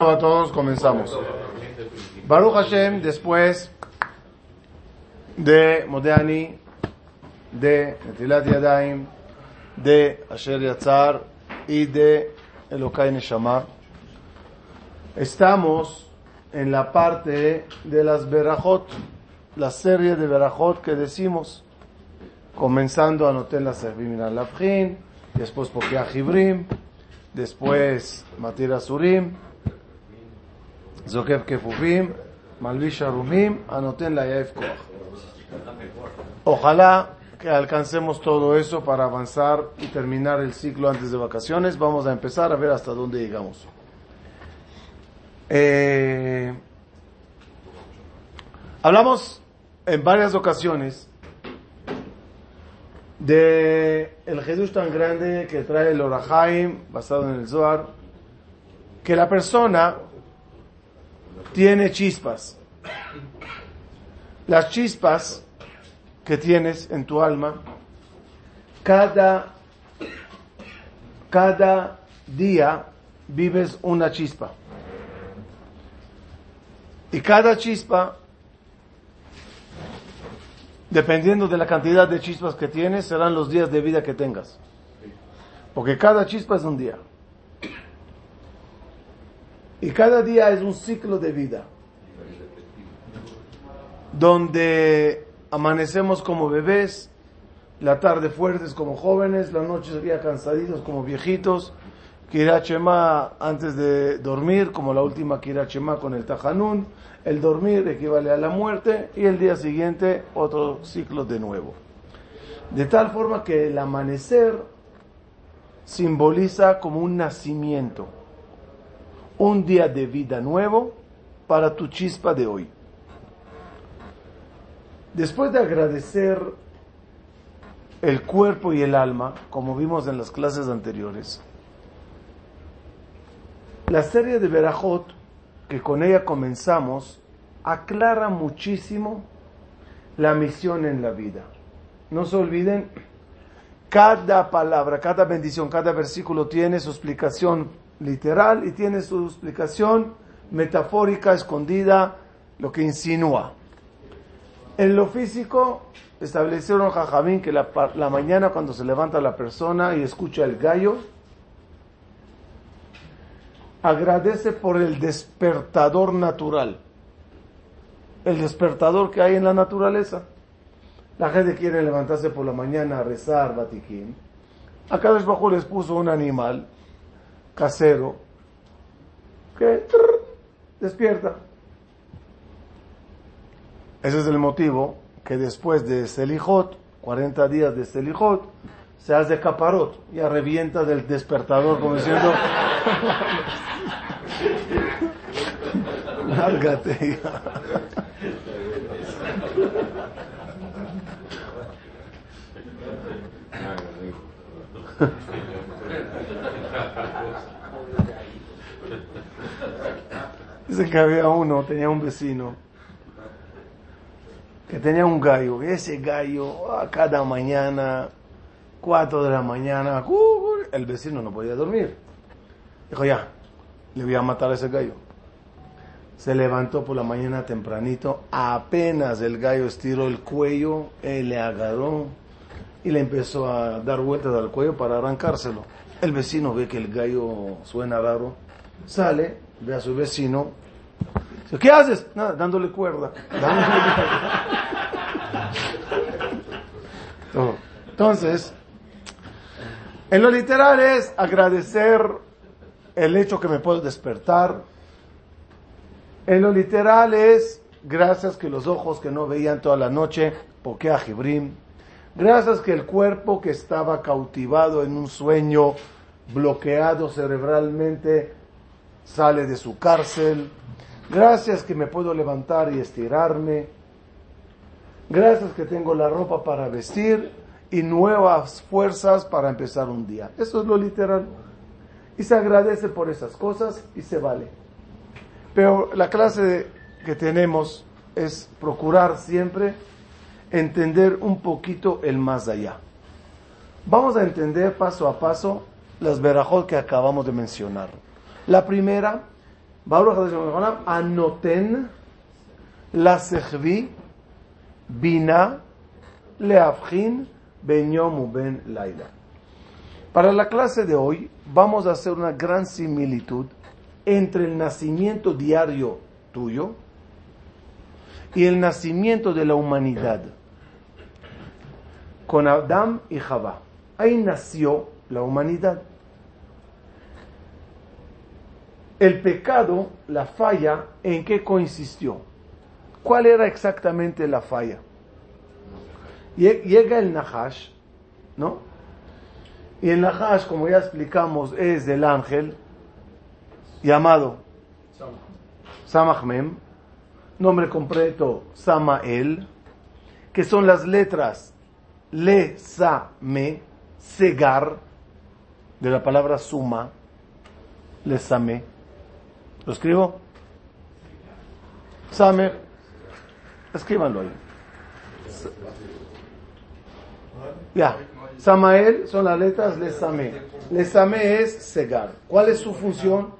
a todos, comenzamos. Baruch Hashem, después de Modani, de Netilat Yadayim, de Asher Yatzar y de Elokai Neshama, estamos en la parte de las Berajot, la serie de Berajot que decimos, comenzando a notar la Servim después Pokea Jibrim, después Matir Asurim, Kefufim, Malvish Arumim, Anoten la Yaef Koach. Ojalá que alcancemos todo eso para avanzar y terminar el ciclo antes de vacaciones. Vamos a empezar a ver hasta dónde llegamos. Eh, hablamos en varias ocasiones de el Jesús tan grande que trae el Orahaim basado en el Zohar, que la persona tiene chispas. Las chispas que tienes en tu alma, cada, cada día vives una chispa. Y cada chispa, dependiendo de la cantidad de chispas que tienes, serán los días de vida que tengas. Porque cada chispa es un día. Y cada día es un ciclo de vida. Donde amanecemos como bebés, la tarde fuertes como jóvenes, la noche sería cansaditos como viejitos, Kirachema antes de dormir, como la última Kirachema con el Tajanún, el dormir equivale a la muerte y el día siguiente otro ciclo de nuevo. De tal forma que el amanecer simboliza como un nacimiento un día de vida nuevo para tu chispa de hoy. Después de agradecer el cuerpo y el alma, como vimos en las clases anteriores, la serie de Berajot, que con ella comenzamos, aclara muchísimo la misión en la vida. No se olviden, cada palabra, cada bendición, cada versículo tiene su explicación literal y tiene su explicación metafórica escondida, lo que insinúa. En lo físico, establecieron Jajamín que la, la mañana cuando se levanta la persona y escucha el gallo, agradece por el despertador natural, el despertador que hay en la naturaleza. La gente quiere levantarse por la mañana a rezar, batiquín. Acá bajo les puso un animal casero que despierta. Ese es el motivo que después de Selijot, 40 días de Selijot, se hace caparot, ya revienta del despertador como diciendo, lárgate. Dice que había uno, tenía un vecino, que tenía un gallo. Y ese gallo, a cada mañana, cuatro de la mañana, el vecino no podía dormir. Dijo, ya, le voy a matar a ese gallo. Se levantó por la mañana tempranito, apenas el gallo estiró el cuello, él le agarró y le empezó a dar vueltas al cuello para arrancárselo. El vecino ve que el gallo suena raro, sale, ve a su vecino. ¿qué haces? Nada, dándole cuerda. Entonces, en lo literal es agradecer el hecho que me puedo despertar. En lo literal es gracias que los ojos que no veían toda la noche, porque a Jibrim. Gracias que el cuerpo que estaba cautivado en un sueño bloqueado cerebralmente sale de su cárcel. Gracias que me puedo levantar y estirarme. Gracias que tengo la ropa para vestir y nuevas fuerzas para empezar un día. Eso es lo literal. Y se agradece por esas cosas y se vale. Pero la clase que tenemos es procurar siempre entender un poquito el más allá. Vamos a entender paso a paso las verajot que acabamos de mencionar. La primera anoten la sechvi bina leafjin ben laila. Para la clase de hoy vamos a hacer una gran similitud entre el nacimiento diario tuyo y el nacimiento de la humanidad con Adam y Jabá. Ahí nació la humanidad. El pecado, la falla, ¿en qué consistió? ¿Cuál era exactamente la falla? Llega el Nahash, ¿no? Y el Nahash, como ya explicamos, es del ángel llamado Samachmem, nombre completo Samael, que son las letras Le, Sa, Me, Segar, de la palabra suma, Le, Sa, Me. ¿Lo escribo? Same. Escríbanlo ahí. Ya. Samael son las letras Lesame. Lesame es segar. ¿Cuál es su función?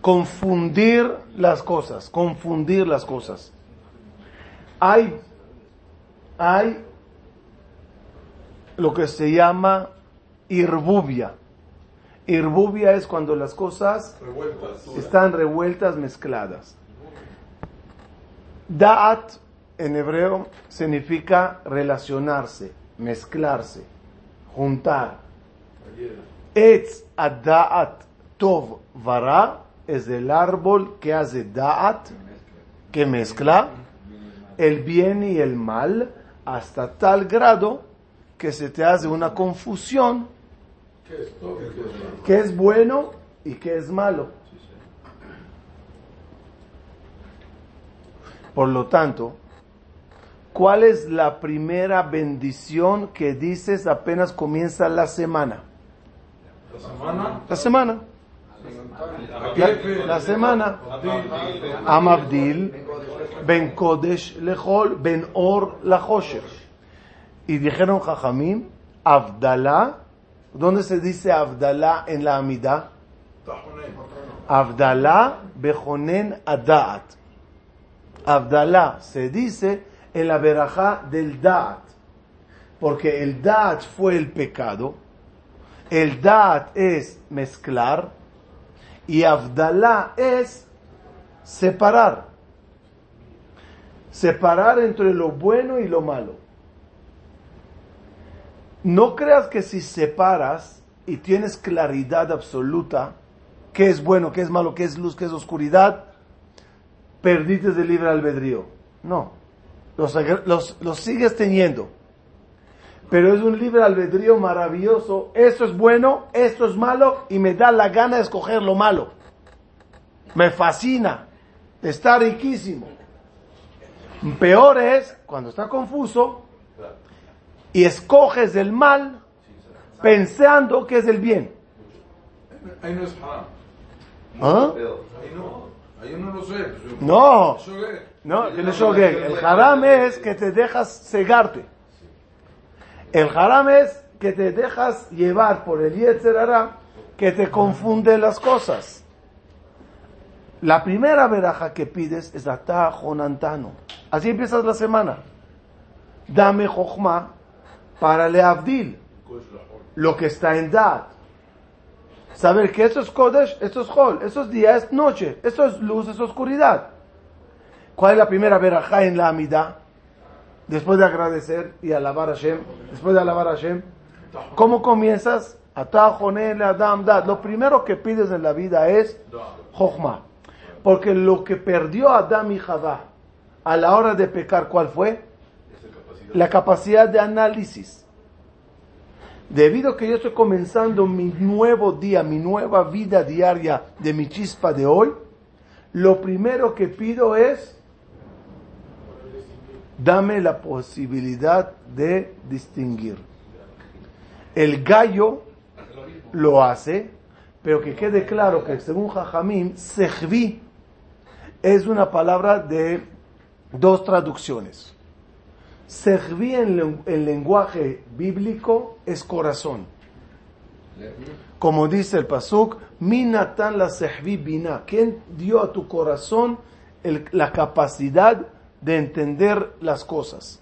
Confundir las cosas. Confundir las cosas. Hay, hay lo que se llama irbubia. Irbubia es cuando las cosas están revueltas, mezcladas. Da'at en hebreo significa relacionarse, mezclarse, juntar. Etz ada'at tov vara es el árbol que hace da'at, que mezcla el bien y el mal hasta tal grado que se te hace una confusión ¿Qué es bueno y qué es malo? Por lo tanto, ¿cuál es la primera bendición que dices apenas comienza la semana? La semana. La semana. La, semana. Amabdil, Ben Kodesh Lechol, Ben Or Lachoshesh. Y dijeron Jajamim, Abdalá ¿Dónde se dice Abdalá en la Amidá? Abdalá bejonen adaat. Abdalá se dice en la verajá del daat. Porque el daat fue el pecado. El daat es mezclar. Y Abdalá es separar. Separar entre lo bueno y lo malo. No creas que si separas y tienes claridad absoluta, qué es bueno, qué es malo, qué es luz, qué es oscuridad, perdiste de libre albedrío. No, los, los, sigues teniendo. Pero es un libre albedrío maravilloso. Esto es bueno, esto es malo y me da la gana de escoger lo malo. Me fascina. Está riquísimo. Peor es cuando está confuso y escoges el mal pensando que es el bien. Ahí no es haram. ¿Ah? Ahí no, ahí no lo sé. No, no, el haram es que te dejas cegarte. El haram es que te dejas llevar por el Yetzerara que te confunde las cosas. La primera veraja que pides es Atajonantano. Así empiezas la semana. Dame Jochma para Leavdil, lo que está en Dad. Saber que esto es Kodesh, esto es Hol, esto es día, es noche, esto es luz, es oscuridad. ¿Cuál es la primera verajá en la Amida? Después de agradecer y alabar a Hashem, después de alabar a Hashem, ¿cómo comienzas? Adam Dad. Lo primero que pides en la vida es Jochma. Porque lo que perdió Adam y Javá a la hora de pecar, ¿cuál fue? La capacidad de análisis. Debido a que yo estoy comenzando mi nuevo día, mi nueva vida diaria de mi chispa de hoy, lo primero que pido es, dame la posibilidad de distinguir. El gallo lo hace, pero que quede claro que según Jajamín, sejvi es una palabra de dos traducciones. Serví en el lenguaje bíblico es corazón. Como dice el Pasuk, Minatan la sehvi bina. ¿Quién dio a tu corazón el- la capacidad de entender las cosas?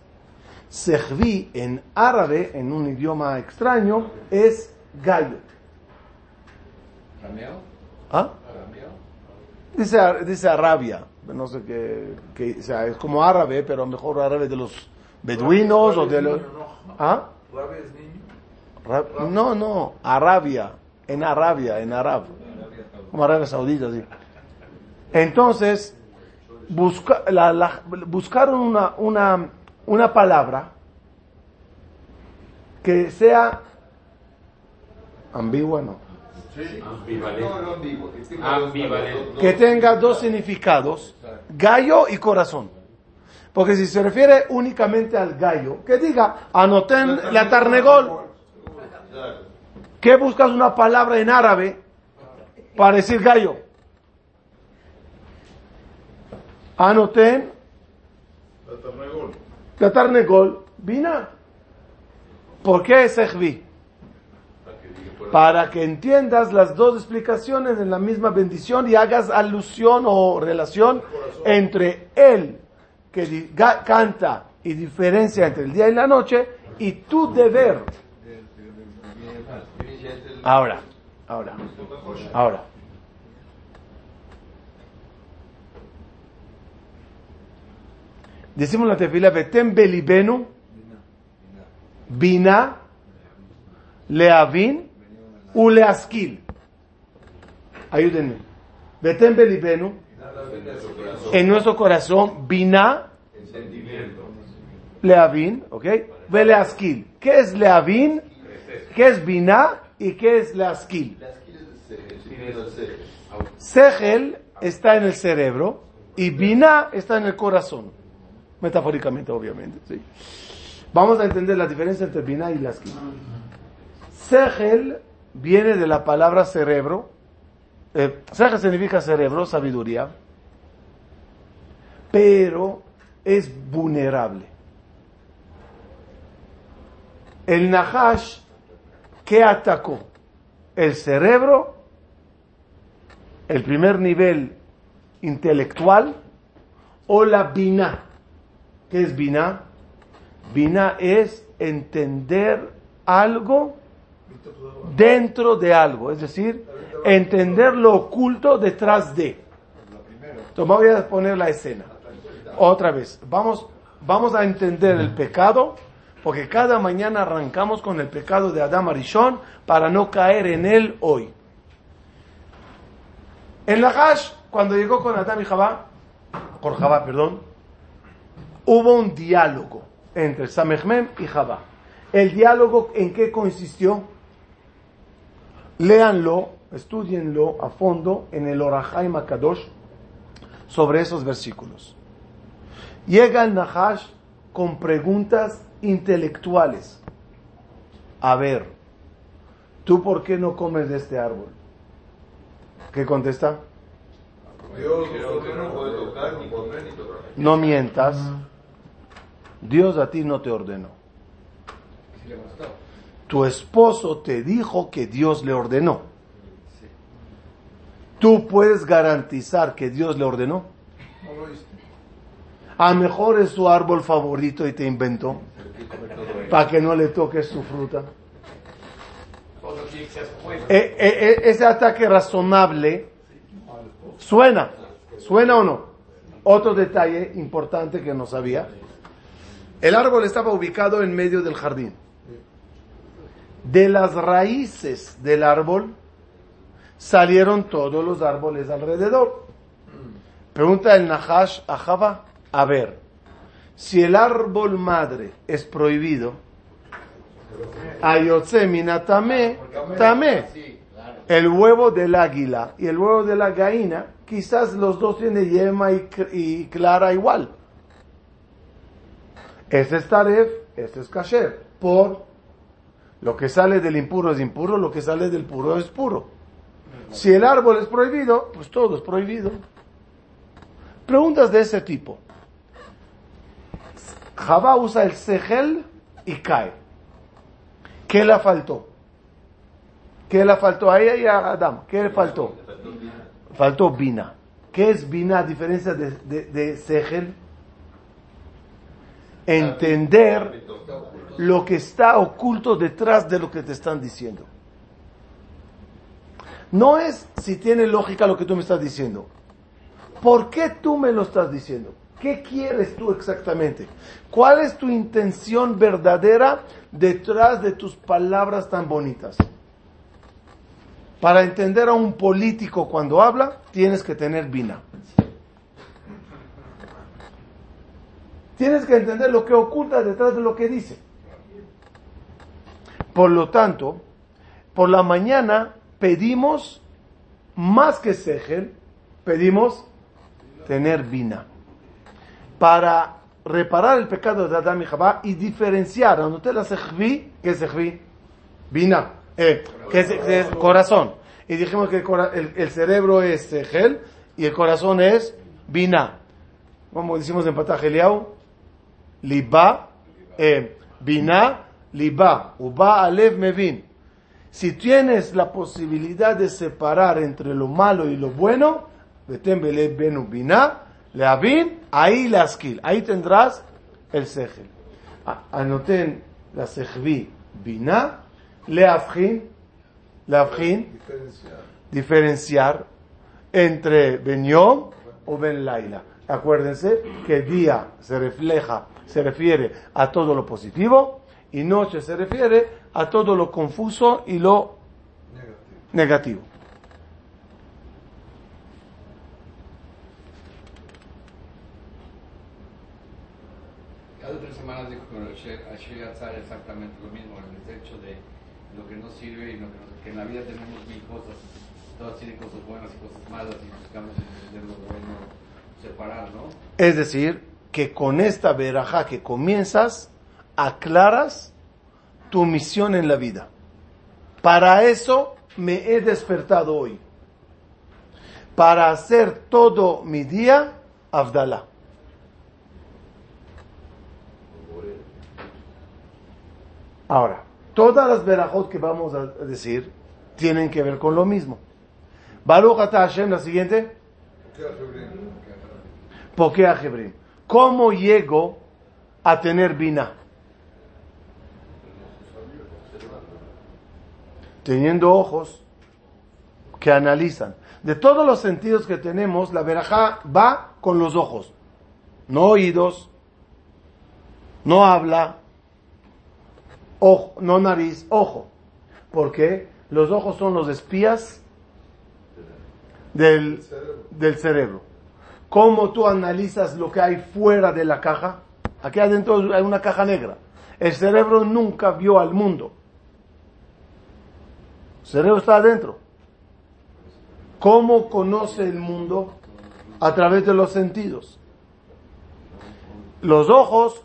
Sehvi en árabe, en un idioma extraño, es gallo. ¿Ah? Dice, dice Arabia, no sé qué, o sea, es como árabe, pero mejor árabe de los beduinos o de los... ¿Ah? Rabia es niño. Ra- No, no, Arabia, en Arabia, en Arab, como Arabia Saudita, sí. Entonces, busca, la- la- buscaron una, una, una palabra que sea ambigua, no, Ambivalente. que tenga dos significados, gallo y corazón. Porque si se refiere únicamente al gallo, que diga, anoten la tarnegol. ¿Qué buscas una palabra en árabe para decir gallo? Anoten La tarnegol bina. ¿Por qué sehvi? Para que entiendas las dos explicaciones en la misma bendición y hagas alusión o relación entre él que canta y diferencia entre el día y la noche y tu deber. Ahora, ahora, ahora. Decimos la tefila, Betem belibenu, bina, leavin, u leaskil. Ayúdenme. Betem belibenu, en nuestro corazón, bina, leavin, ¿ok? ¿Qué es leavin? ¿Qué es bina? ¿Y qué es sé. Segel está en el cerebro y Binah está en el corazón. Metafóricamente, obviamente. ¿sí? Vamos a entender la diferencia entre Binah y Laskin. Segel viene de la palabra cerebro. Eh, Segel significa cerebro, sabiduría. Pero es vulnerable. El Nahash, ¿qué atacó? El cerebro el primer nivel intelectual o la bina. ¿Qué es bina? Bina es entender algo dentro de algo, es decir, entender lo oculto detrás de. Entonces voy a poner la escena. Otra vez, vamos, vamos a entender el pecado, porque cada mañana arrancamos con el pecado de Adam Arishon para no caer en él hoy. En la Hash, cuando llegó con Adán y Jabá, con Jabá, perdón, hubo un diálogo entre Samechmem y Jabá. El diálogo, ¿en qué consistió? Léanlo, estudienlo a fondo en el Orahai Makadosh sobre esos versículos. Llega el Nahash con preguntas intelectuales. A ver, ¿tú por qué no comes de este árbol? ¿Qué contesta? Dios no puede tocar, ni comer, ni tocar. No mientas. Dios a ti no te ordenó. Tu esposo te dijo que Dios le ordenó. ¿Tú puedes garantizar que Dios le ordenó? A mejor es su árbol favorito y te inventó para que no le toques su fruta. Todo tiene que ser juez. E- e- e- ese ataque razonable suena, suena o no. Otro detalle importante que no sabía. El árbol estaba ubicado en medio del jardín. De las raíces del árbol salieron todos los árboles alrededor. Pregunta el Nahash a Java, a ver, si el árbol madre es prohibido, tame, Sí, claro. el huevo del águila y el huevo de la gallina, quizás los dos tienen yema y, clara igual. Este es taref, este es kasher. Por lo que sale del impuro es impuro, lo que sale del puro es puro. Si el árbol es prohibido, pues todo es prohibido. Preguntas de ese tipo. Java usa el segel y cae. ¿Qué le faltó? ¿Qué le faltó a ella y a Adam? ¿Qué le faltó? Faltó Bina. ¿Qué es Bina a diferencia de, de, de Segel? Entender lo que está oculto detrás de lo que te están diciendo. No es si tiene lógica lo que tú me estás diciendo. ¿Por qué tú me lo estás diciendo? ¿Qué quieres tú exactamente? ¿Cuál es tu intención verdadera detrás de tus palabras tan bonitas? Para entender a un político cuando habla, tienes que tener vina. Tienes que entender lo que oculta detrás de lo que dice. Por lo tanto, por la mañana pedimos más que Segel, pedimos tener vina. Para reparar el pecado de Adán y Jabá y diferenciar, anoté la Sejvi, ¿qué es Sejvi? Vina, eh, que es, es corazón. Y dijimos que el, cerebro es Segel y el corazón es Vina. Como decimos en Patageliao, Liba, eh, Bina, Liba, Uba, Alev, Mevin. Si tienes la posibilidad de separar entre lo malo y lo bueno, Betem Belev Benu Bina, Leavin, ahí la skill, ahí tendrás el Segel. A- Anoten la Sejvi Bina, Leavjin, Leavjin, Diferenciar. diferenciar entre Ben Yom o Ben Laila. Acuérdense que día se refleja, se refiere a todo lo positivo y noche se refiere a todo lo confuso y lo Negativo. negativo. Cada tres Es decir, que con esta verajá que comienzas, aclaras tu misión en la vida. Para eso me he despertado hoy. Para hacer todo mi día, Abdalá. Ahora, todas las verajot que vamos a decir tienen que ver con lo mismo. Baruch Hashem, la siguiente. ¿Por qué a Hebrim? ¿Cómo llego a tener vina? Teniendo ojos que analizan. De todos los sentidos que tenemos, la verajá va con los ojos. No oídos, no habla, no nariz, ojo. Porque los ojos son los espías del, del cerebro. ¿Cómo tú analizas lo que hay fuera de la caja? Aquí adentro hay una caja negra. El cerebro nunca vio al mundo. El cerebro está adentro. ¿Cómo conoce el mundo? A través de los sentidos. Los ojos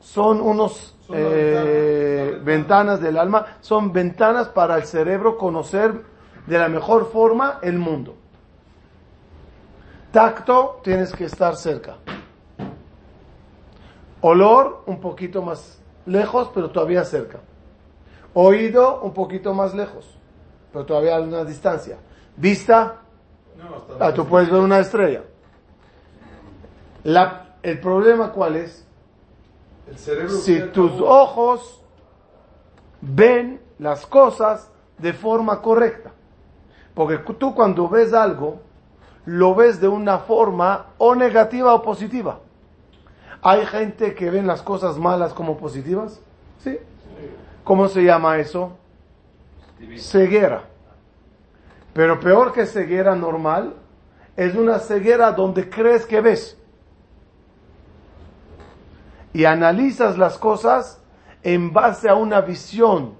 son unos eh, ventanas del alma, son ventanas para el cerebro conocer de la mejor forma el mundo. Tacto, tienes que estar cerca. Olor, un poquito más lejos, pero todavía cerca. Oído, un poquito más lejos, pero todavía a una distancia. Vista, No, ah, tú puedes ver una estrella. La- el problema cuál es? El Si tus acabó. ojos ven las cosas de forma correcta. Porque tú cuando ves algo, lo ves de una forma o negativa o positiva. ¿Hay gente que ven las cosas malas como positivas? Sí. ¿Cómo se llama eso? Ceguera. Pero peor que ceguera normal, es una ceguera donde crees que ves. Y analizas las cosas en base a una visión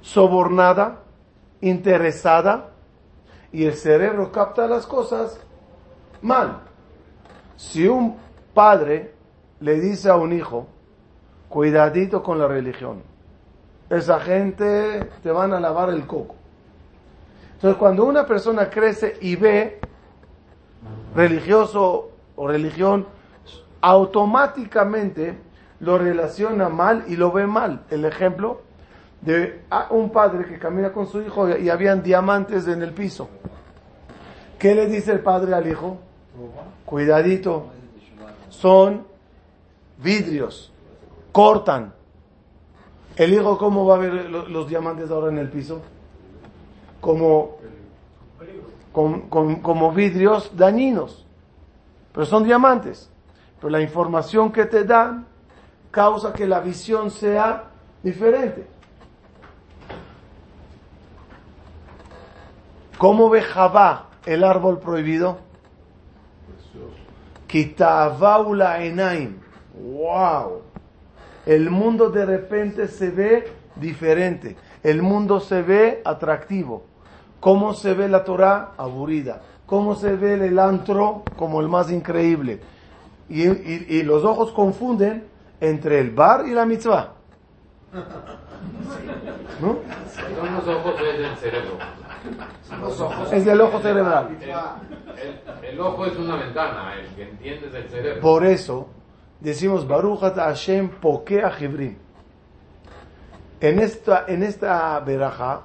sobornada, interesada, y el cerebro capta las cosas mal. Si un padre le dice a un hijo, cuidadito con la religión, esa gente te van a lavar el coco. Entonces, cuando una persona crece y ve religioso o religión, automáticamente lo relaciona mal y lo ve mal. El ejemplo, de ah, un padre que camina con su hijo y habían diamantes en el piso. ¿Qué le dice el padre al hijo? Cuidadito, son vidrios, cortan. ¿El hijo cómo va a ver lo- los diamantes ahora en el piso? Como, con- con- como vidrios dañinos, pero son diamantes. Pero la información que te dan causa que la visión sea diferente. ¿Cómo ve Jabá el árbol prohibido? Kitavaula enaim. Wow. El mundo de repente se ve diferente. El mundo se ve atractivo. ¿Cómo se ve la Torah? Aburrida. ¿Cómo se ve el antro? Como el más increíble. Y, y- y los ojos confunden entre el bar y la mitzvah. ¿No? Son los ojos es del cerebro. Es del ojo cerebral. El, el- el ojo es una ventana, el que entiende es el cerebro. Por eso decimos Baruch ata Hashem pokea Jibrim. En esta, en esta veraja,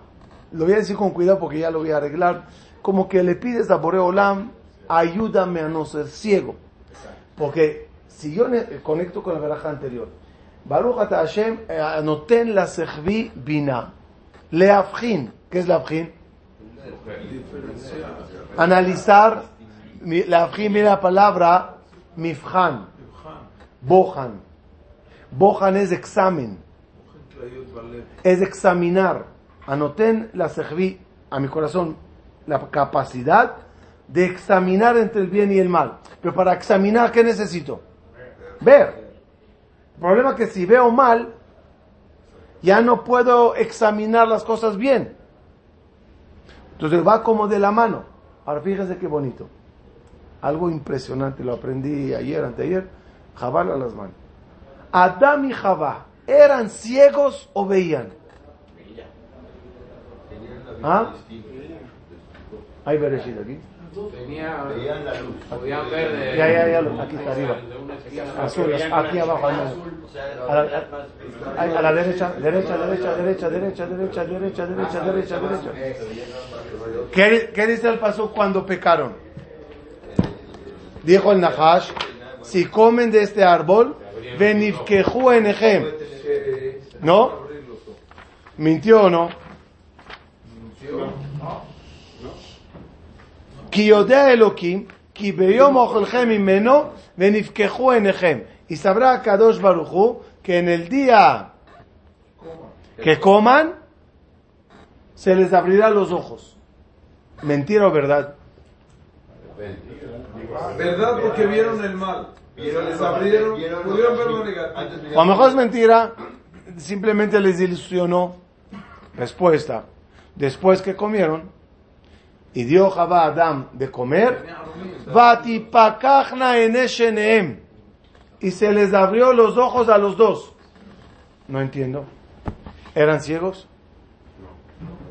lo voy a decir con cuidado porque ya lo voy a arreglar, como que le pides a Boreolam, ayúdame a no ser ciego. Porque si yo ne- conecto con la veraja anterior, Baruch ata Hashem eh, anoten la sechvi bina, leafjin, ¿qué es leafjin? Analizar, leafjin viene la palabra mifjan, bohan. Bohan es examen, es examinar. Anoten la sejvi a mi corazón la capacidad de examinar entre el bien y el mal. Pero para examinar, ¿qué necesito? Ver. El problema es que si veo mal, ya no puedo examinar las cosas bien. Entonces va como de la mano. Ahora fíjense qué bonito. Algo impresionante, lo aprendí ayer, anteayer. Jabal a las manos. Adán y Jabá, ¿eran ciegos o veían? ¿Ah? Hay Bereshit aquí. Tenía, Veían la luz. podían ver de, Ya, ya, ya, aquí está arriba. Azul, aquí abajo. A la, a- a la derecha, derecha, derecha, derecha, derecha, derecha, derecha, derecha, derecha, derecha. ¿Qué, qué dice el paso cuando pecaron? Dijo el Nahash, si comen de este árbol, venifkehu enejem. ¿No? ¿Mintió o no? Ki yodea Elohim, ki beyom ochelchem imeno, venifkeju enejem. Y sabrá Kadosh Baruchu que en el día que coman, se les abrirán los ojos. ¿Mentira o verdad? ¿Verdad? Porque vieron el mal. Vieron, les abrieron, pudieron ver lo negativo. O a lo mejor es mentira, simplemente les ilusionó. Respuesta. Después que comieron, y dio Jabá a Adam de comer. Y se les abrió los ojos a los dos. No entiendo. ¿Eran ciegos?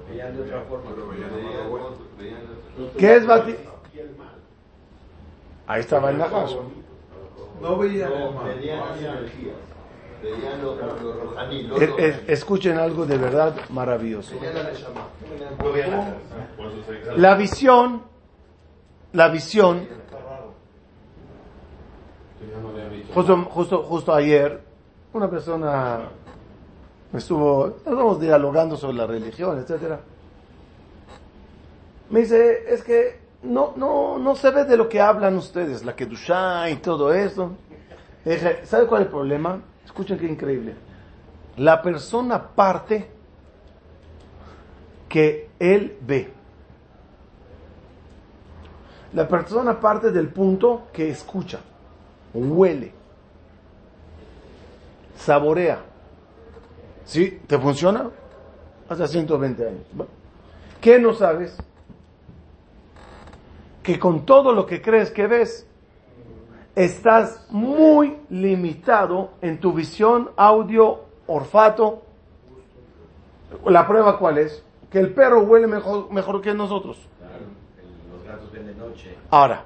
Veían de otra forma. Veían de ¿Qué es Vati? Ahí estaba el Nahash. No veían el No, mal. Veían rojaní. Es- escuchen algo de verdad maravilloso. La visión, la visión, justo, justo, justo ayer, una persona me estuvo, estábamos dialogando sobre la religión, etcétera. Me dice, es que no, no, no se ve de lo que hablan ustedes, la Kedushá y todo eso. Le dije, ¿sabe cuál es el problema? Escuchen qué increíble. La persona parte que él ve. La persona parte del punto que escucha, huele, saborea. ¿Sí? ¿Te funciona? Hace 120 años. ¿Qué no sabes? Que con todo lo que crees que ves, estás muy limitado en tu visión, audio, olfato. ¿La prueba cuál es? Que el perro huele mejor, mejor que nosotros. Los gatos ven de noche. Ahora,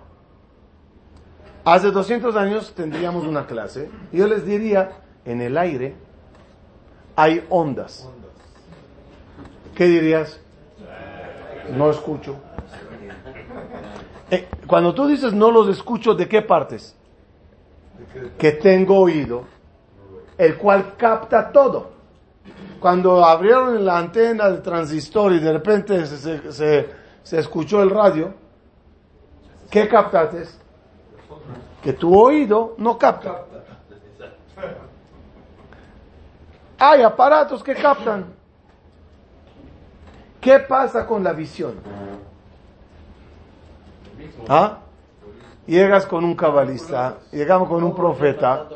hace 200 años tendríamos una clase y yo les diría, en el aire hay ondas. ¿Qué dirías? No escucho. Eh, cuando tú dices no los escucho, ¿de qué partes? Que tengo oído, el cual capta todo. Cuando abrieron la antena del transistor y de repente se, se- se escuchó el radio, ¿qué captaste? Que tu oído no capta. Hay aparatos que captan. ¿Qué pasa con la visión? ¿Ah? Llegas con un cabalista, llegamos con un profeta,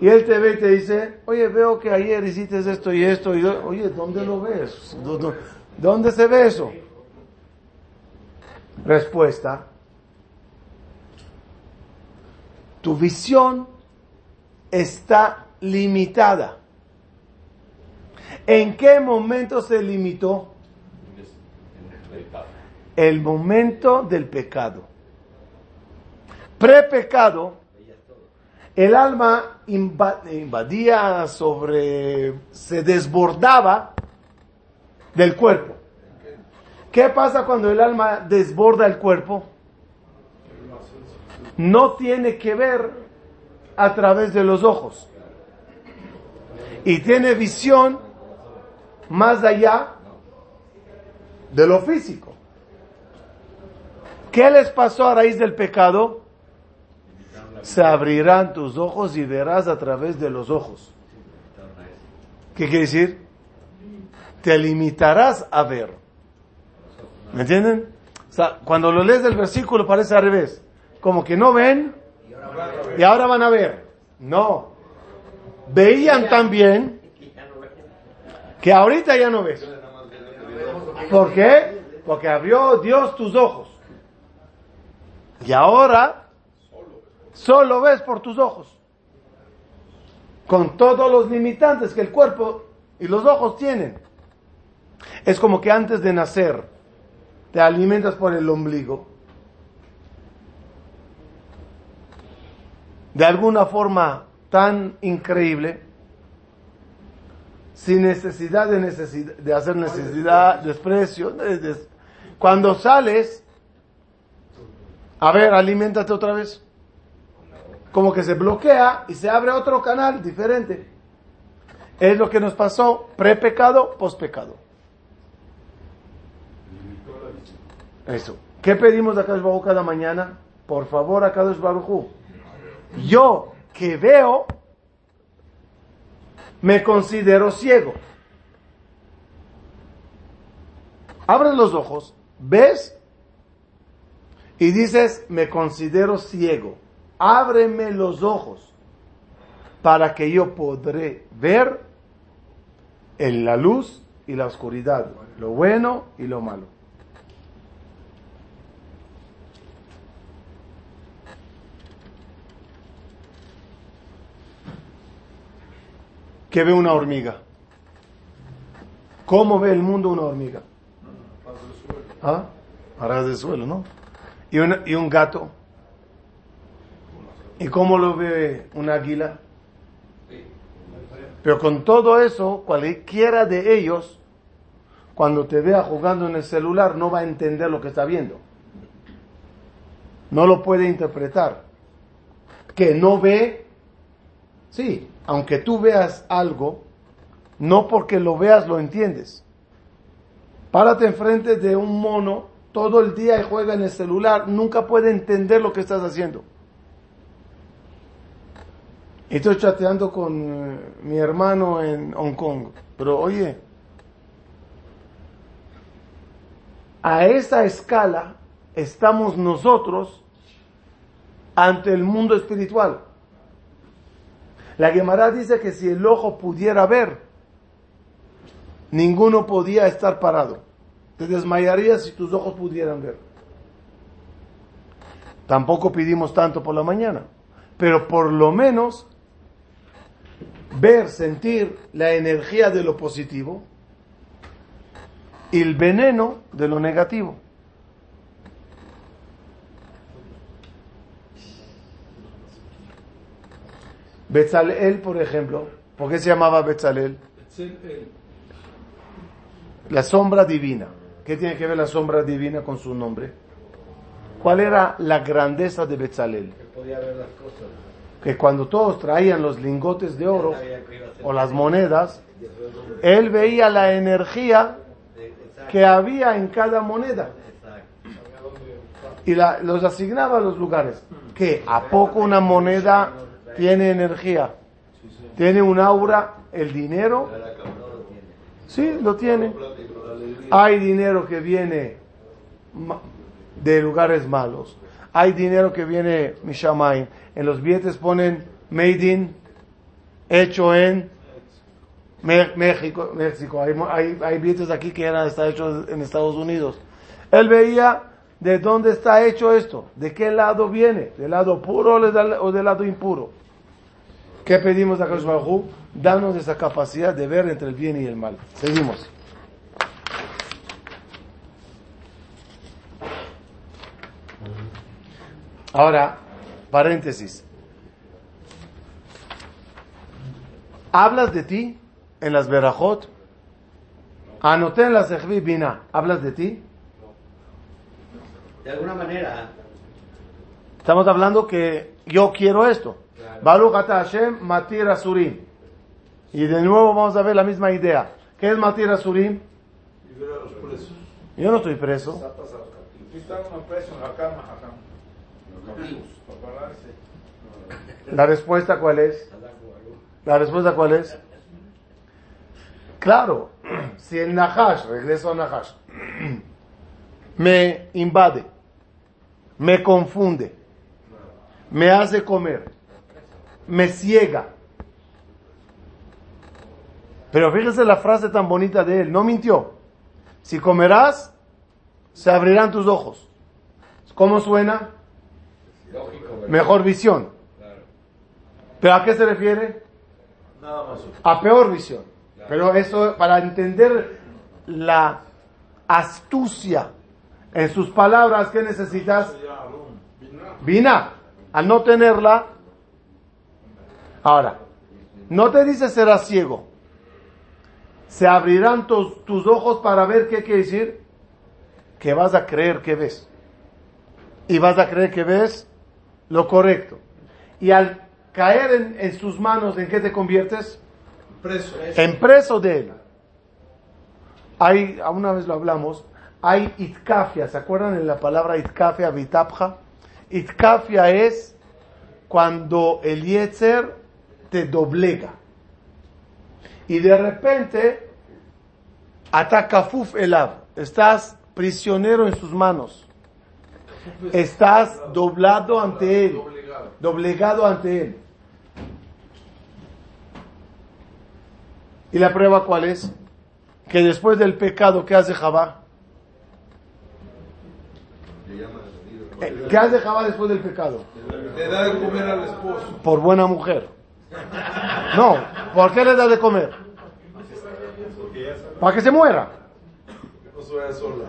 y él te ve y te dice, oye, veo que ayer hiciste esto y esto, y oye, ¿dónde lo ves? ¿Dó- dó- ¿Dónde se ve eso? Respuesta, tu visión está limitada. ¿En qué momento se limitó? El momento del pecado. Pre-pecado, el alma inva- invadía sobre, se desbordaba del cuerpo. ¿Qué pasa cuando el alma desborda el cuerpo? No tiene que ver a través de los ojos. Y tiene visión más allá de lo físico. ¿Qué les pasó a raíz del pecado? Se abrirán tus ojos y verás a través de los ojos. ¿Qué quiere decir? Te limitarás a ver. ¿Me entienden? O sea, cuando lo lees del versículo parece al revés. Como que no ven y ahora van a ver. No. Veían también que ahorita ya no ves. ¿Por qué? Porque abrió Dios tus ojos. Y ahora solo ves por tus ojos. Con todos los limitantes que el cuerpo y los ojos tienen. Es como que antes de nacer te alimentas por el ombligo. De alguna forma tan increíble, sin necesidad de, necesidad, de hacer necesidad, desprecio. de- de- cuando sales, a ver, aliméntate otra vez. Como que se bloquea y se abre otro canal diferente. Es lo que nos pasó pre-pecado, post-pecado. Eso. ¿Qué pedimos a Kadosh Baruj cada mañana? Por favor, a Kadosh Baruj Yo que veo, me considero ciego. Abres los ojos, ves y dices, me considero ciego. Ábreme los ojos para que yo podré ver en la luz y la oscuridad, lo bueno y lo malo. ¿Qué ve una hormiga? ¿Cómo ve el mundo una hormiga? ¿Ah? A ras del suelo, ¿no? ¿Y, una- y un gato? ¿Y cómo lo ve un águila? Pero con todo eso, cualquiera de ellos, cuando te vea jugando en el celular, no va a entender lo que está viendo. No lo puede interpretar. Que no ve, sí, aunque tú veas algo, no porque lo veas lo entiendes. Párate enfrente de un mono todo el día y juega en el celular, nunca puede entender lo que estás haciendo. Estoy chateando con eh, mi hermano en Hong Kong, pero oye, a esa escala estamos nosotros ante el mundo espiritual. La Gemara dice que si el ojo pudiera ver, ninguno podía estar parado. Te desmayarías si tus ojos pudieran ver. Tampoco pedimos tanto por la mañana, pero por lo menos ver, sentir la energía de lo positivo y el veneno de lo negativo. Betzalel, por ejemplo, ¿por qué se llamaba Betzalel? la sombra divina. ¿Qué tiene que ver la sombra divina con su nombre? ¿Cuál era la grandeza de Betzalel? Que podía ver las cosas. Que cuando todos traían los lingotes de oro o las monedas, él veía la energía que había en cada moneda y la- los asignaba a los lugares. ¿Qué? ¿A poco una moneda tiene energía? ¿Tiene un aura? ¿El dinero? Sí, lo tiene. Hay dinero que viene de lugares malos. Hay dinero que viene Mishamay. En los billetes ponen made in, hecho en México. México. Hay, billetes aquí que eran está hechos en Estados Unidos. Él veía de dónde está hecho esto, de qué lado viene, del lado puro o del, lado impuro. ¿Qué pedimos a Kadosh? Danos esa capacidad de ver entre el bien y el mal. Seguimos. Ahora, paréntesis. ¿Hablas de ti en las Berajot? Anoté en las Bina. ¿Hablas de ti? De alguna manera, Estamos hablando que yo quiero esto. Baruch ata Hashem matir asurim. Y de nuevo vamos a ver la misma idea. ¿Qué es matir asurim? Yo no estoy preso. La respuesta cuál es? La respuesta cuál es? Claro, si el Nahash, regreso a Nahash, me invade, me confunde, me hace comer, me ciega. Pero fíjese la frase tan bonita de él, no mintió. Si comerás, se abrirán tus ojos. ¿Cómo suena? Mejor visión. Claro. ¿Pero a qué se refiere? Nada más. a peor visión. Pero eso, para entender la astucia en sus palabras, ¿qué necesitas? Vina. Al no tenerla, ahora, no te dice serás ciego. Se abrirán tus, tus ojos para ver qué quiere decir. Que vas a creer que ves. Y vas a creer que ves lo correcto. Y al caer en, en sus manos, ¿en qué te conviertes? Preso. en preso de él. Hay, una vez lo hablamos, hay itkafia, ¿se acuerdan de la palabra itkafia, vitapja? Itkafia es cuando el yetzer te doblega. Y de repente, ataca fuf elav, estás prisionero en sus manos. Estás doblado ante él, doblegado ante él. ¿Y la prueba cuál es? Que después del pecado, ¿qué hace Jabá? ¿Qué hace Jabá después del pecado? Le da de comer al esposo. Por buena mujer. No, ¿por qué le da de comer? Para que se muera.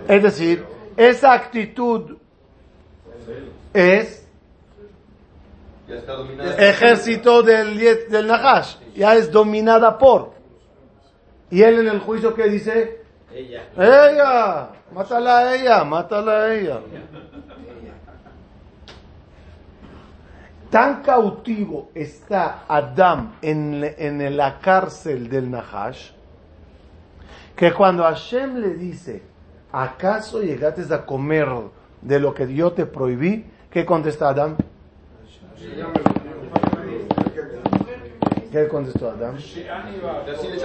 Es decir, esa actitud es ejército del, del Nahash. Ya es dominada por. Y él en el juicio que dice, Ella. ella, mátala a ella, mátala a ella. Tan cautivo está Adam en, en la cárcel del Nahash, que cuando Hashem le dice, ¿acaso llegaste a comer de lo que yo te prohibí? ¿Qué contesta Adam? ¿Qué contestó Adam?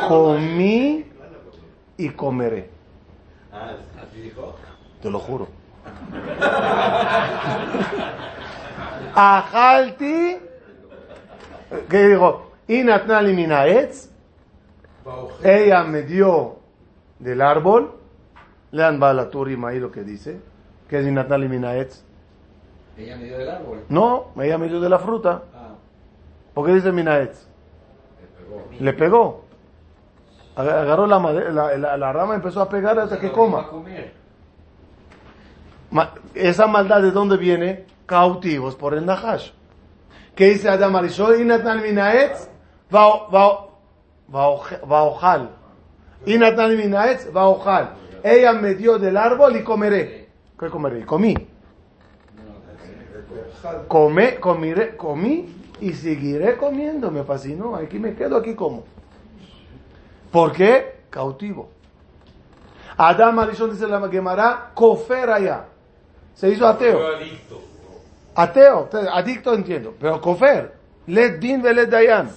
Comí y comeré. Te lo juro. Ajalti. ¿Qué dijo? Inatnali minaetz. Ella me dio del árbol. Lean Balaturi Maí lo que dice. ¿Qué es Inatnali minaetz? Ella me dio del árbol. No, ella me dio de la fruta. Ah, ¿Por qué dice minaetz? me pegó. Le pegó. Aga- Agarró la, la, la- la rama y empezó a pegar hasta que coma. Ma- esa maldad de dónde viene? Cautivos por el Nahash. ¿Qué dice Adam Arishon? Inatan minaetz va- va- va- vaojal. Y Natán Minaetz va a ojal. Ella me dio del árbol y comeré. ¿Qué comeré? Comí. Come, comiré, comí y seguiré comiendo. Me fascinó. Aquí me quedo, aquí como. ¿Por qué? Cautivo. Adam Arishon dice la Gemara, cofer allá. Se hizo ateo. Ateo, te- adicto entiendo, pero cofer. Let din ve let dayan.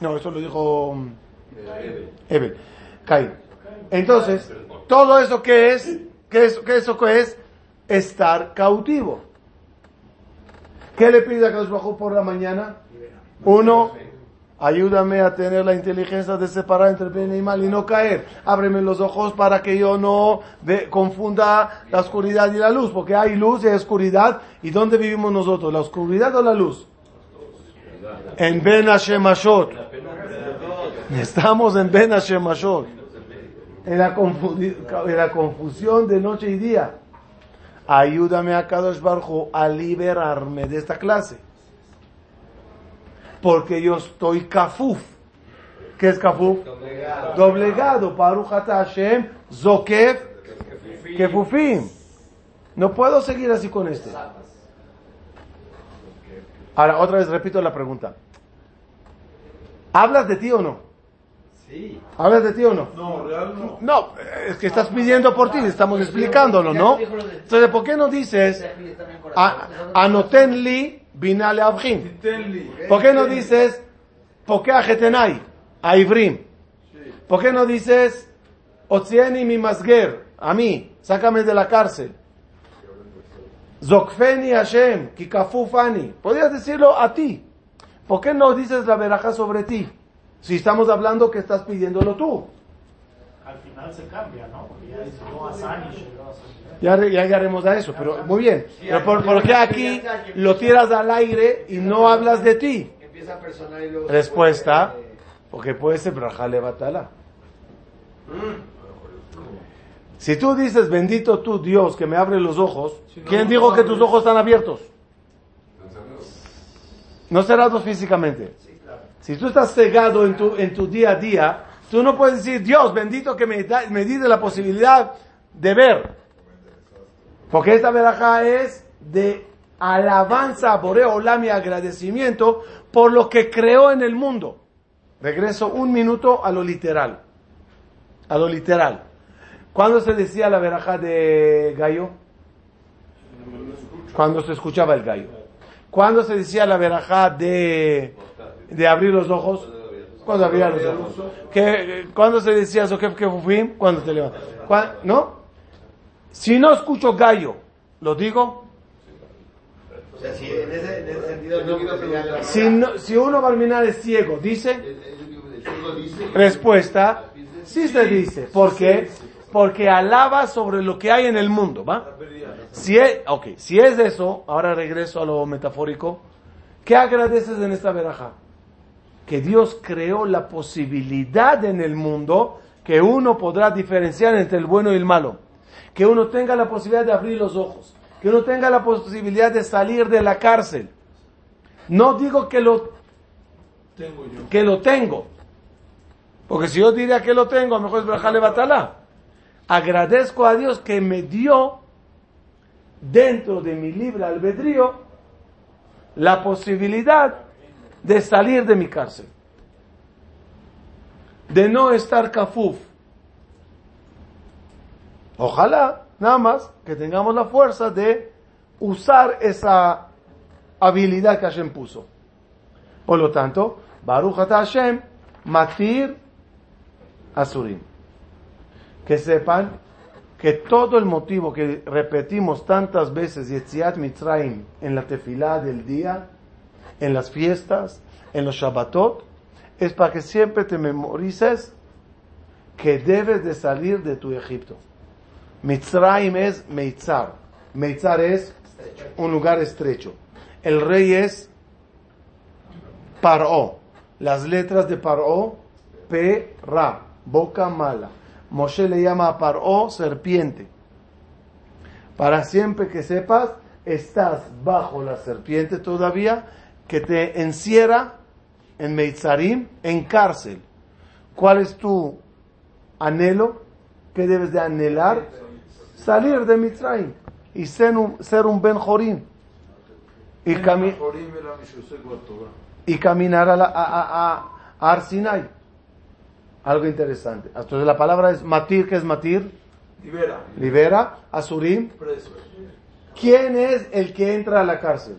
No, eso lo dijo mm, Ebel. Caín. Entonces, todo eso que es, que es, que eso que es estar cautivo. ¿Qué le pide a Kadosh Bajú por la mañana? Uno, ayúdame a tener la inteligencia de separar entre bien y mal y no caer. Ábreme los ojos para que yo no confunda la oscuridad y la luz, porque hay luz y hay oscuridad. ¿Y dónde vivimos nosotros? ¿La oscuridad o la luz? En Ben Hashemashot. Estamos en Ben Hashemashot. En en la confusión de noche y día. Ayúdame a Kadosh Barjo a liberarme de esta clase. Porque yo estoy kafuf. ¿Qué es kafuf? Doblegado. Ata Hashem, Zokef, Kefufim. No puedo seguir así con este. Ahora, otra vez repito la pregunta. ¿Hablas de ti o no? Sí. ¿Hablas de ti o no? No, real no. No, es que estás pidiendo por ti, estamos explicándolo, ¿no? Entonces, ¿por qué no dices, "A- anoten li binale abjim? ¿Por qué no dices, ¿por qué ajetenai? A Ivrim. ¿Por qué no dices, Otzieni mi masger? A mí, sácame de la cárcel. Zokfeni Hashem, kikafufani. Podrías decirlo a ti. ¿Por qué no dices la veraja sobre ti? Si estamos hablando que estás pidiéndolo tú. Al final se cambia, ¿no? Porque ya dice, no. Ya, re- ya llegaremos a eso, pero muy bien. Pero por, por qué aquí lo tiras al aire y no hablas de ti? Empieza personal y luego... Respuesta, porque puede ser brajale batala. Si tú dices, bendito tú Dios que me abre los ojos, ¿quién dijo que tus ojos están abiertos? No cerrados físicamente. Si tú estás cegado en tu, en tu día a día, tú no puedes decir, Dios, bendito que me, da, me la posibilidad de ver. Porque esta verajá es de alabanza a Boreo Olam y agradecimiento por lo que creó en el mundo. Regreso un minuto a lo literal. A lo literal. ¿Cuándo se decía la verajá de gallo? Cuando se escuchaba el gallo. ¿Cuándo se decía la verajá de, de abrir los ojos? Cuando abría los ojos. ¿Qué- ¿Cuándo se decía Zokef Kefufim? Cuando te levantas. ¿Cuán- ¿No? Si no escucho gallo, ¿lo digo? O sea, si en ese, en ese sentido no quiero Si, no- si uno Balminar es ciego, ¿dice? Respuesta, sí se dice. ¿Por qué? Porque alaba sobre lo que hay en el mundo, ¿va? Si es, ok, si es eso, ahora regreso a lo metafórico. ¿Qué agradeces en esta veraja? Que Dios creó la posibilidad en el mundo que uno podrá diferenciar entre el bueno y el malo. Que uno tenga la posibilidad de abrir los ojos. Que uno tenga la posibilidad de salir de la cárcel. No digo que lo Tengo yo. que lo tengo. Porque si yo diría que lo tengo, a lo mejor es Brajale Batalá. Agradezco a Dios que me dio dentro de mi libre albedrío la posibilidad de salir de mi cárcel. De no estar kafuf. Ojalá, nada más, que tengamos la fuerza de usar esa habilidad que Hashem puso. Por lo tanto, Baruch Hashem, Matir Asurim. Que sepan que todo el motivo que repetimos tantas veces Yetziat Mitzrayim en la tefilá del día, en las fiestas, en los Shabbatot, es para que siempre te memorices que debes de salir de tu Egipto. Mitzrayim es Meitzar. Meitzar es un lugar estrecho. El rey es Paró. Las letras de Paró, P, Ra, boca mala. Moshe le llama a Paró serpiente. Para siempre que sepas, estás bajo la serpiente todavía que te encierra en Meitzarim, en cárcel. ¿Cuál es tu anhelo, ¿qué debes de anhelar? Salir de Mitzrayim y ser un, ser un Ben Jorim. Y, cami- y caminar a, la, a, a, a- Arsinai. Algo interesante. Entonces la palabra es matir, ¿qué es matir? Libera. Libera, Asurim. Preso. ¿Quién es el que entra a la cárcel?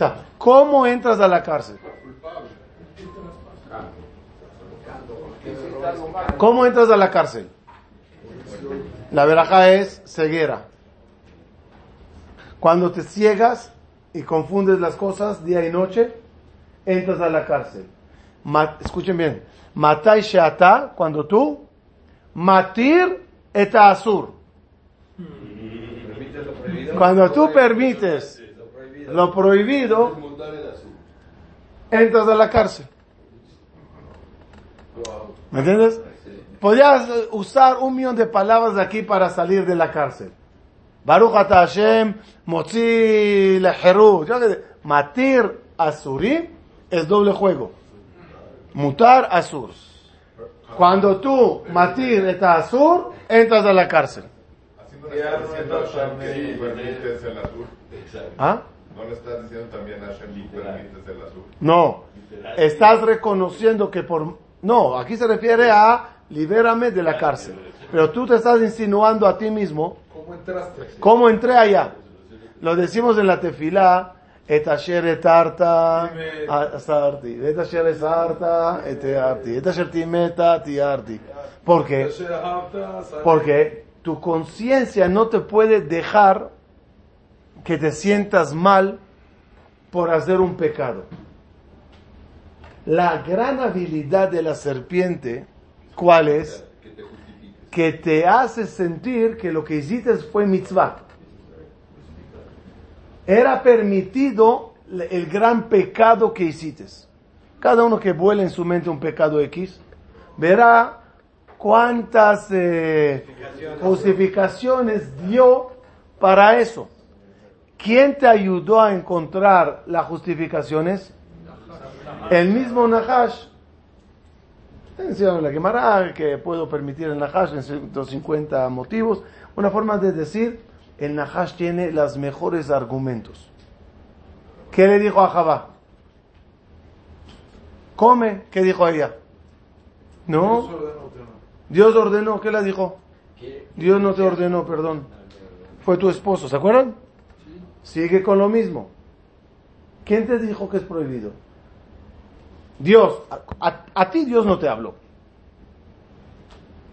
O sea, ¿cómo entras a la cárcel? ¿Cómo entras a la cárcel? La veraja es ceguera. Cuando te ciegas y confundes las cosas día y noche, entras a la cárcel. Escuchen bien. Matai sheata, cuando tú, matir et asur. Cuando tú permites Lo prohibido. entras a la cárcel. ¿Me entiendes? Podrías eh, usar un millón de palabras de aquí para salir de la cárcel. Baruch ata Hashem, motzi leheru. Matir asurim es doble juego. Mutar asur. Cuando tú matir et asur, entras a la cárcel. ¿Ah? No le estás diciendo también a Hashem permites el azul. No, estás reconociendo que por... No, aquí se refiere a libérame de la cárcel. Pero tú te estás insinuando a ti mismo, ¿Cómo entraste? ¿cómo entré allá? Lo decimos en la tefilá, et asher et arta, asarti, et asher es arta, et arti, et asher timeta, tiarti. ¿Por qué? Porque tu conciencia no te puede dejar que te sientas mal por hacer un pecado. La gran habilidad de la serpiente, ¿cuál es? Que te hace sentir que lo que hiciste fue mitzvah. Era permitido el gran pecado que hiciste. Cada uno que vuela en su mente un pecado X, verá cuántas eh, justificaciones dio para eso. ¿Quién te ayudó a encontrar las justificaciones? El mismo Nahash. Enseñaron en la Gemara que puedo permitir el Nahash en 150 motivos. Una forma de decir, el Nahash tiene los mejores argumentos. ¿Qué le dijo a Jabá? Come, ¿qué dijo ella? No, Dios ordenó, ¿qué le dijo? Dios no te ordenó, perdón. Fue tu esposo, ¿se acuerdan? Sigue con lo mismo. ¿Quién te dijo que es prohibido? Dios, a, a- ti Dios no te habló.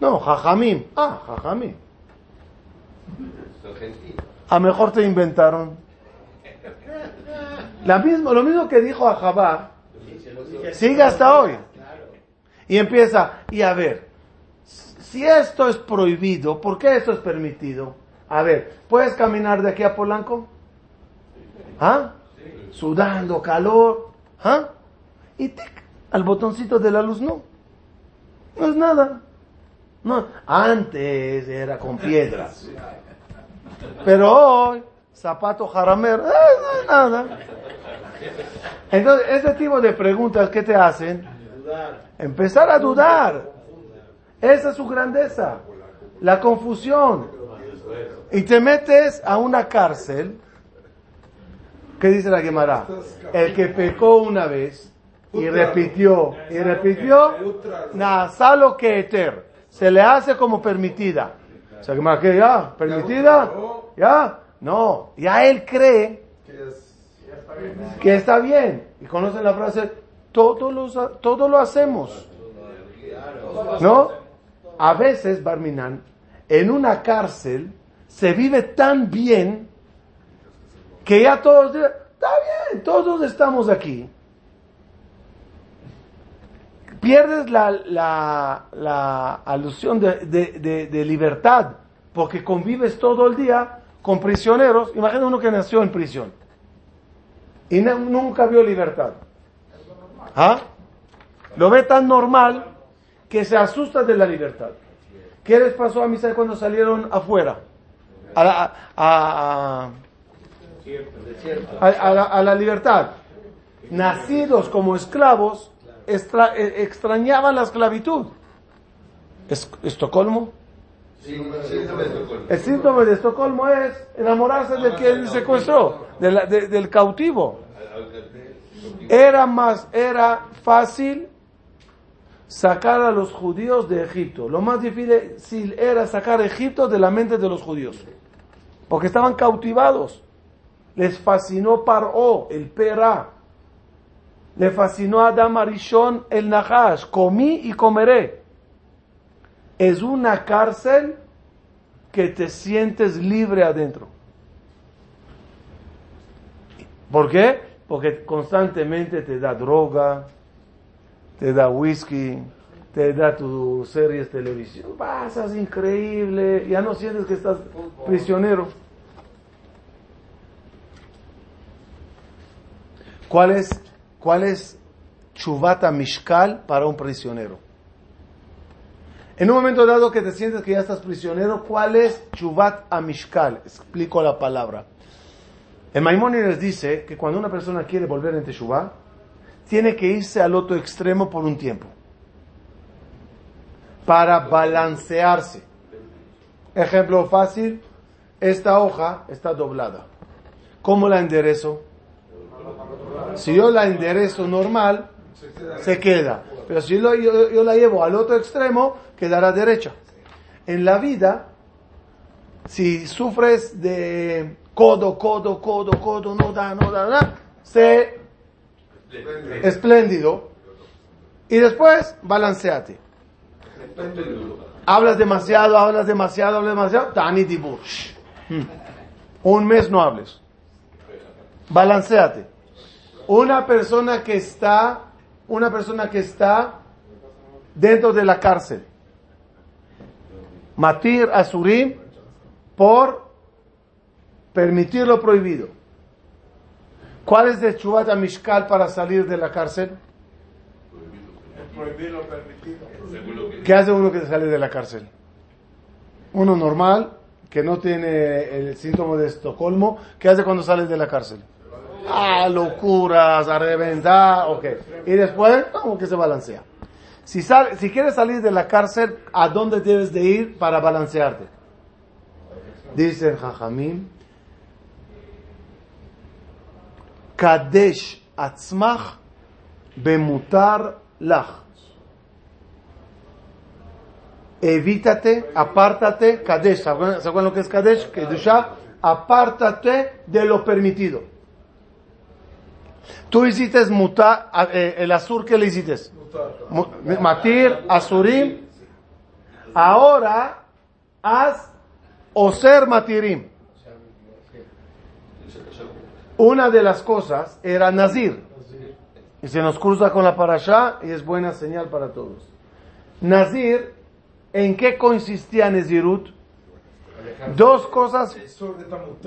No, Jajamim. Ah, Jajamim. A mejor te inventaron. La mismo, lo mismo que dijo a Jabá, sigue hasta hoy. Y empieza, y a ver, si esto es prohibido, ¿por qué esto es permitido? A ver, ¿puedes caminar de aquí a Polanco? ¿Ah? Sudando, calor. ¿Ah? Y tic, al botoncito de la luz no. No es nada. No, antes era con piedras. Pero hoy, zapato jaramer, eh, no es nada. Entonces, ese tipo de preguntas que te hacen, empezar a dudar. Esa es su grandeza, la confusión. Y te metes a una cárcel, ¿qué dice la Gemara? El que pecó una vez y repitió, y repitió, Nazalo que eter, se le hace como permitida. O sea, Gemara, ¿qué ya? ¿Permitida? ¿Ya? No, ya él cree que está bien. Y conocen la frase, todo, los, todo lo hacemos. ¿No? A veces, Barminan, en una cárcel se vive tan bien que ya todos está bien, todos estamos aquí. Pierdes la, la, la alusión de, de- de- libertad porque convives todo el día con prisioneros. Imagina uno que nació en prisión y nunca vio libertad. ¿Ah? Lo ve tan normal que se asusta de la libertad. ¿Qué les pasó a Misai cuando salieron afuera? A a, a- a- a la, a la libertad. Nacidos como esclavos, extra- eh, extrañaban la esclavitud. Es- Estocolmo. Sí, síndrome de Estocolmo. El síntoma de Estocolmo es enamorarse del que secuestró, de la- de- del cautivo. Era más, era fácil sacar a los judíos de Egipto. Lo más difícil era sacar a Egipto de la mente de los judíos. Porque estaban cautivados. Les fascinó Paró, el Pera. Le fascinó a Adam Arishon, el Nahash. Comí y comeré. Es una cárcel que te sientes libre adentro. ¿Por qué? Porque constantemente te da droga, te da whisky, te da tus series de televisión. Pasas increíble, ya no sientes que estás prisionero. ¿Cuál es, cuál es chuvata mishkal para un prisionero? En un momento dado que te sientes que ya estás prisionero, ¿cuál es chuvat amishkal? Explico la palabra. El Maimónides dice que cuando una persona quiere volver en Teshuvah, tiene que irse al otro extremo por un tiempo. Para balancearse. Ejemplo fácil, esta hoja está doblada. ¿Cómo la enderezo? Si yo la enderezo normal, se queda. Pero si yo, la llevo al otro extremo, quedará derecha. En la vida, si sufres de codo, codo, codo, codo, no da, no da, no da, sé espléndido. Y después, balanceate. Hablas demasiado, hablas demasiado, hablas demasiado. Tani dibur. Shh. Hmm. Un mes no hables. Balanceate. Una persona que está, una persona que está dentro de la cárcel. Matir Asurim por permitir lo prohibido. ¿Cuál es el Chubat Mishkal para salir de la cárcel? Prohibir lo permitido. ¿Qué hace uno que sale de la cárcel? Uno normal, que no tiene el síntoma de Estocolmo, ¿qué hace cuando sale de la cárcel? Ah, locuras, a reventar, ok. Y después, como que se balancea. Si, sal- si quieres salir de la cárcel, ¿a dónde debes de ir para balancearte? Dice el Jajamim, Kadesh atzmach bemutar lach. Evítate, apártate, Kadesh. ¿Se lo que es Kadesh? Kedusha, apártate de lo permitido. Tú hiciste mutar, eh, el azur, ¿qué le hiciste? Matir, Asurim. Ahora, haz Oser Matirim. Una de las cosas era Nazir. Y se nos cruza con la parashá y es buena señal para todos. Nazir, ¿en qué consistía Nezirut? Dos cosas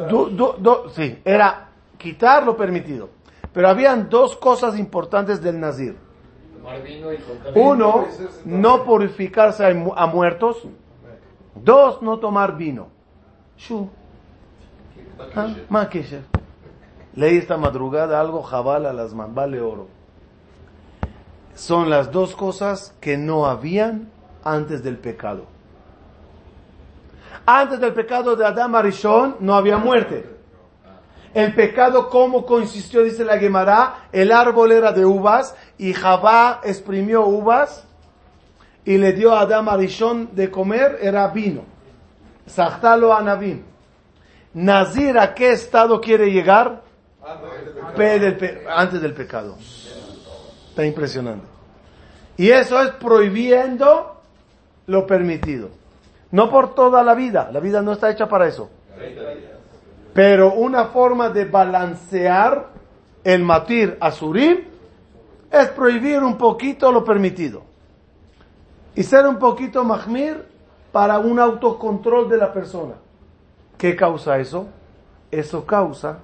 Du- du- du- sí, era quitar lo permitido. Pero habían dos cosas importantes del Nazir. Uno, no purificarse a, mu- a muertos. Dos, no tomar vino. Shu. Ah. Leí esta madrugada algo jabal a las man, vale oro. Son las dos cosas que no habían antes del pecado. Antes del pecado de Adam Arishon no había muerte. El pecado, ¿cómo consistió? Dice la Gemara, el árbol era de uvas y Javá exprimió uvas y le dio a Adam Arishon de comer, era vino. Sachtalo Anabim. Nazir, ¿a qué estado quiere llegar? Antes del pecado. Está impresionante. Y eso es prohibiendo lo permitido. No por toda la vida, la vida no está hecha para eso. Pero una forma de balancear el matir asurim es prohibir un poquito lo permitido. Y ser un poquito mahmir para un autocontrol de la persona. ¿Qué causa eso? Eso causa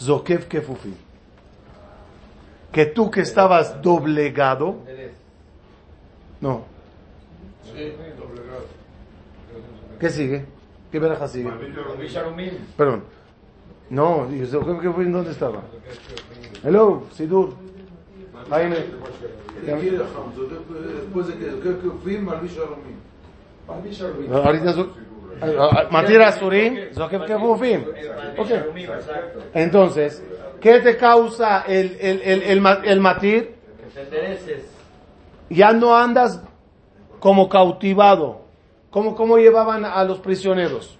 Zokev Kefufim. Que tú que estabas doblegado, no. ¿Qué sigue? ¿Qué veraja sigue? Perdón. No, ¿dónde estaba? Hello, Sidur. ahí me- Después de que ahorita su- Matira Surim, Zokev Kefufim. Ok. Entonces, ¿qué te causa el, el, el, el, ma- el matir? Que te endereces. Ya no andas como cautivado. ¿Cómo, cómo llevaban a los prisioneros?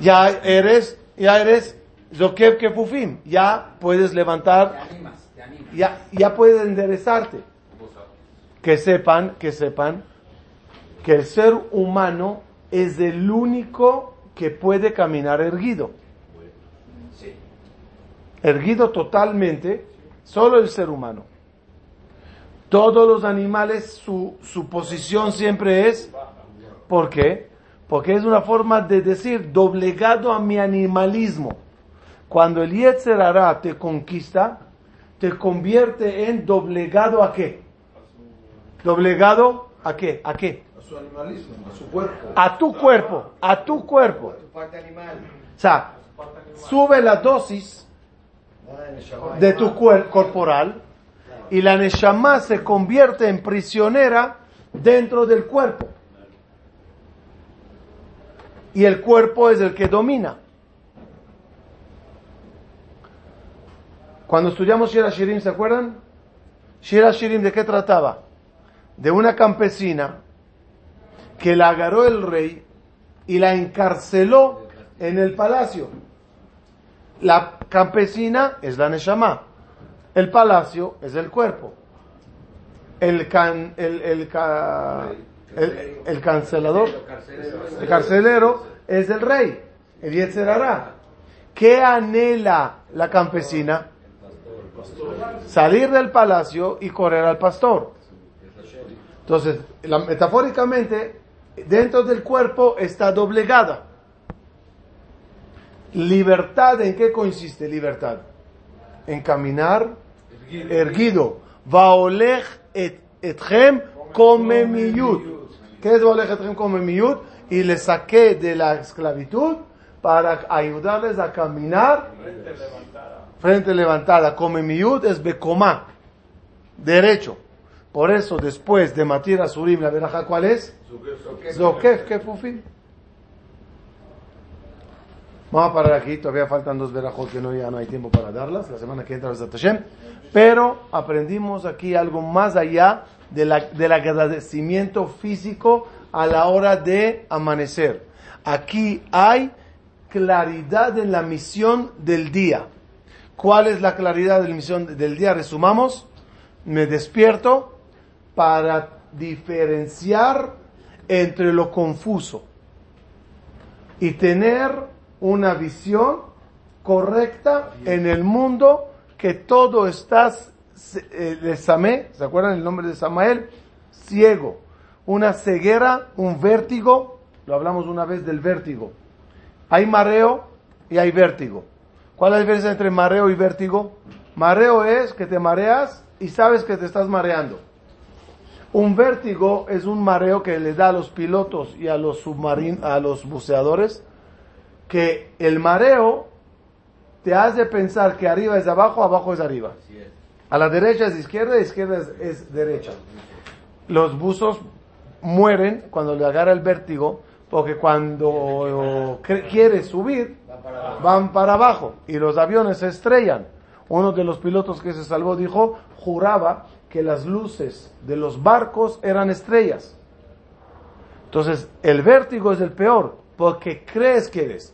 Ya eres, ya eres Zokev Kefufim. Ya puedes Te levantar, animas, te animas. ya, ya puedes enderezarte. Que sepan, que sepan que el ser humano es el único que puede caminar erguido. Erguido totalmente, solo el ser humano. Todos los animales, su, su posición siempre es, ¿por qué? Porque es una forma de decir, doblegado a mi animalismo. Cuando el Yetzer Hará te conquista, te convierte en doblegado a qué? Doblegado a qué? ¿A qué? A su animalismo, a su cuerpo. A tu cuerpo, a tu cuerpo. Tu parte animal. O sea, sube la dosis de tu cuerpo corporal y la Neshama se convierte en prisionera dentro del cuerpo. Y el cuerpo es el que domina. Cuando estudiamos Shira Shirim, ¿se acuerdan? Shira Shirim, ¿de qué trataba? De una campesina que la agarró el rey y la encarceló en el palacio. La campesina es la Neshama. El palacio es el cuerpo. El, can, el, el, ca- el, el cancelador, el carcelero es el rey, el Yetzer Hará. ¿Qué anhela la campesina? Salir del palacio y correr al pastor. Entonces, la- metafóricamente, dentro del cuerpo está doblegada. Libertad, ¿en qué consiste libertad? En caminar erguido. Vaolech et, etchem come. ¿Qué es Vaolech etchem come? Y le saqué de la esclavitud para ayudarles a caminar frente levantada. Come miyud es becomá, derecho. Por eso, después de Matir Asurim, la veraja, ¿cuál es? Zokef Kefufim. Vamos a parar aquí, todavía faltan dos verajos que no, ya no hay tiempo para darlas, la semana que entra Besat Hashem. Pero aprendimos aquí algo más allá de la- del agradecimiento físico a la hora de amanecer. Aquí hay claridad en la misión del día. ¿Cuál es la claridad de la misión del día? Resumamos. Me despierto para diferenciar entre lo confuso y tener una visión correcta en el mundo que todo está eh, de Samé, ¿se acuerdan el nombre de Samael? Ciego, una ceguera, un vértigo, lo hablamos una vez del vértigo. Hay mareo y hay vértigo. ¿Cuál es la diferencia entre mareo y vértigo? Mareo es que te mareas y sabes que te estás mareando. Un vértigo es un mareo que le da a los pilotos y a los submarin, a los buceadores, que el mareo te hace pensar que arriba es abajo, abajo es arriba. A la derecha es izquierda, izquierda es, es derecha. Los buzos mueren cuando le agarra el vértigo, porque cuando quiere subir, van para abajo y los aviones se estrellan. Uno de los pilotos que se salvó dijo, juraba que las luces de los barcos eran estrellas. Entonces, el vértigo es el peor, porque crees que eres,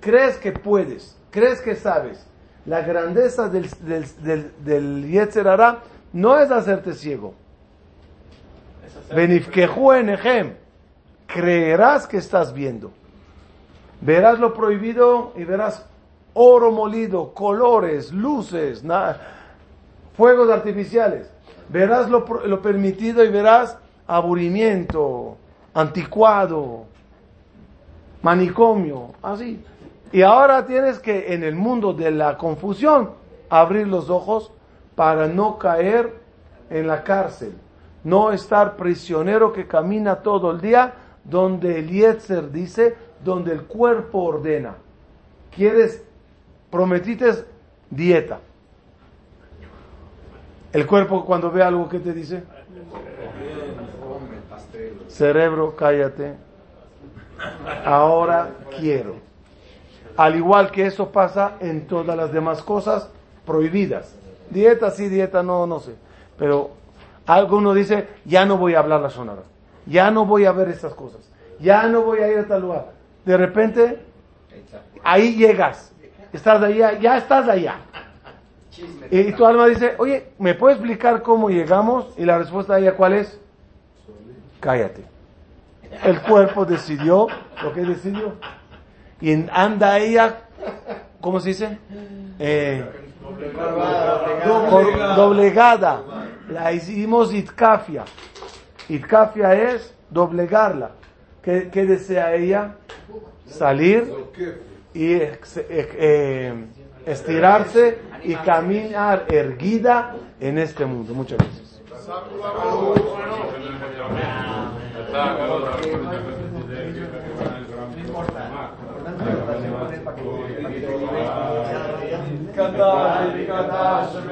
crees que puedes, crees que sabes. La grandeza del, del, del, del Yetzer Hará no es hacerte ciego. Benifkehu enehem. Creerás que estás viendo. Verás lo prohibido y verás oro molido, colores, luces, na- fuegos artificiales. Verás lo, lo permitido y verás aburrimiento, anticuado, manicomio, así. Y ahora tienes que en el mundo de la confusión abrir los ojos para no caer en la cárcel, no estar prisionero que camina todo el día donde el Yetzer dice, donde el cuerpo ordena. ¿Quieres, prometiste dieta? El cuerpo cuando ve algo, ¿qué te dice? Cerebro, cállate. Ahora quiero. Al igual que eso pasa en todas las demás cosas prohibidas. Dieta sí, dieta no, no sé. Pero algo uno dice, ya no voy a hablar la sonora. Ya no voy a ver estas cosas. Ya no voy a ir a tal lugar. De repente, ahí llegas. Estás allá, ya estás allá. Y tu alma dice, oye, ¿me puedes explicar cómo llegamos? Y la respuesta de ella, ¿cuál es? Cállate. El cuerpo decidió lo que decidió. Y anda ella, ¿cómo se dice? Eh, doblegada. La hicimos itkafia. Itkafia es doblegarla. ¿Qué, qué desea ella? Salir y eh, estirarse y caminar erguida en este mundo. Muchas gracias. कदाचित् कदाचित्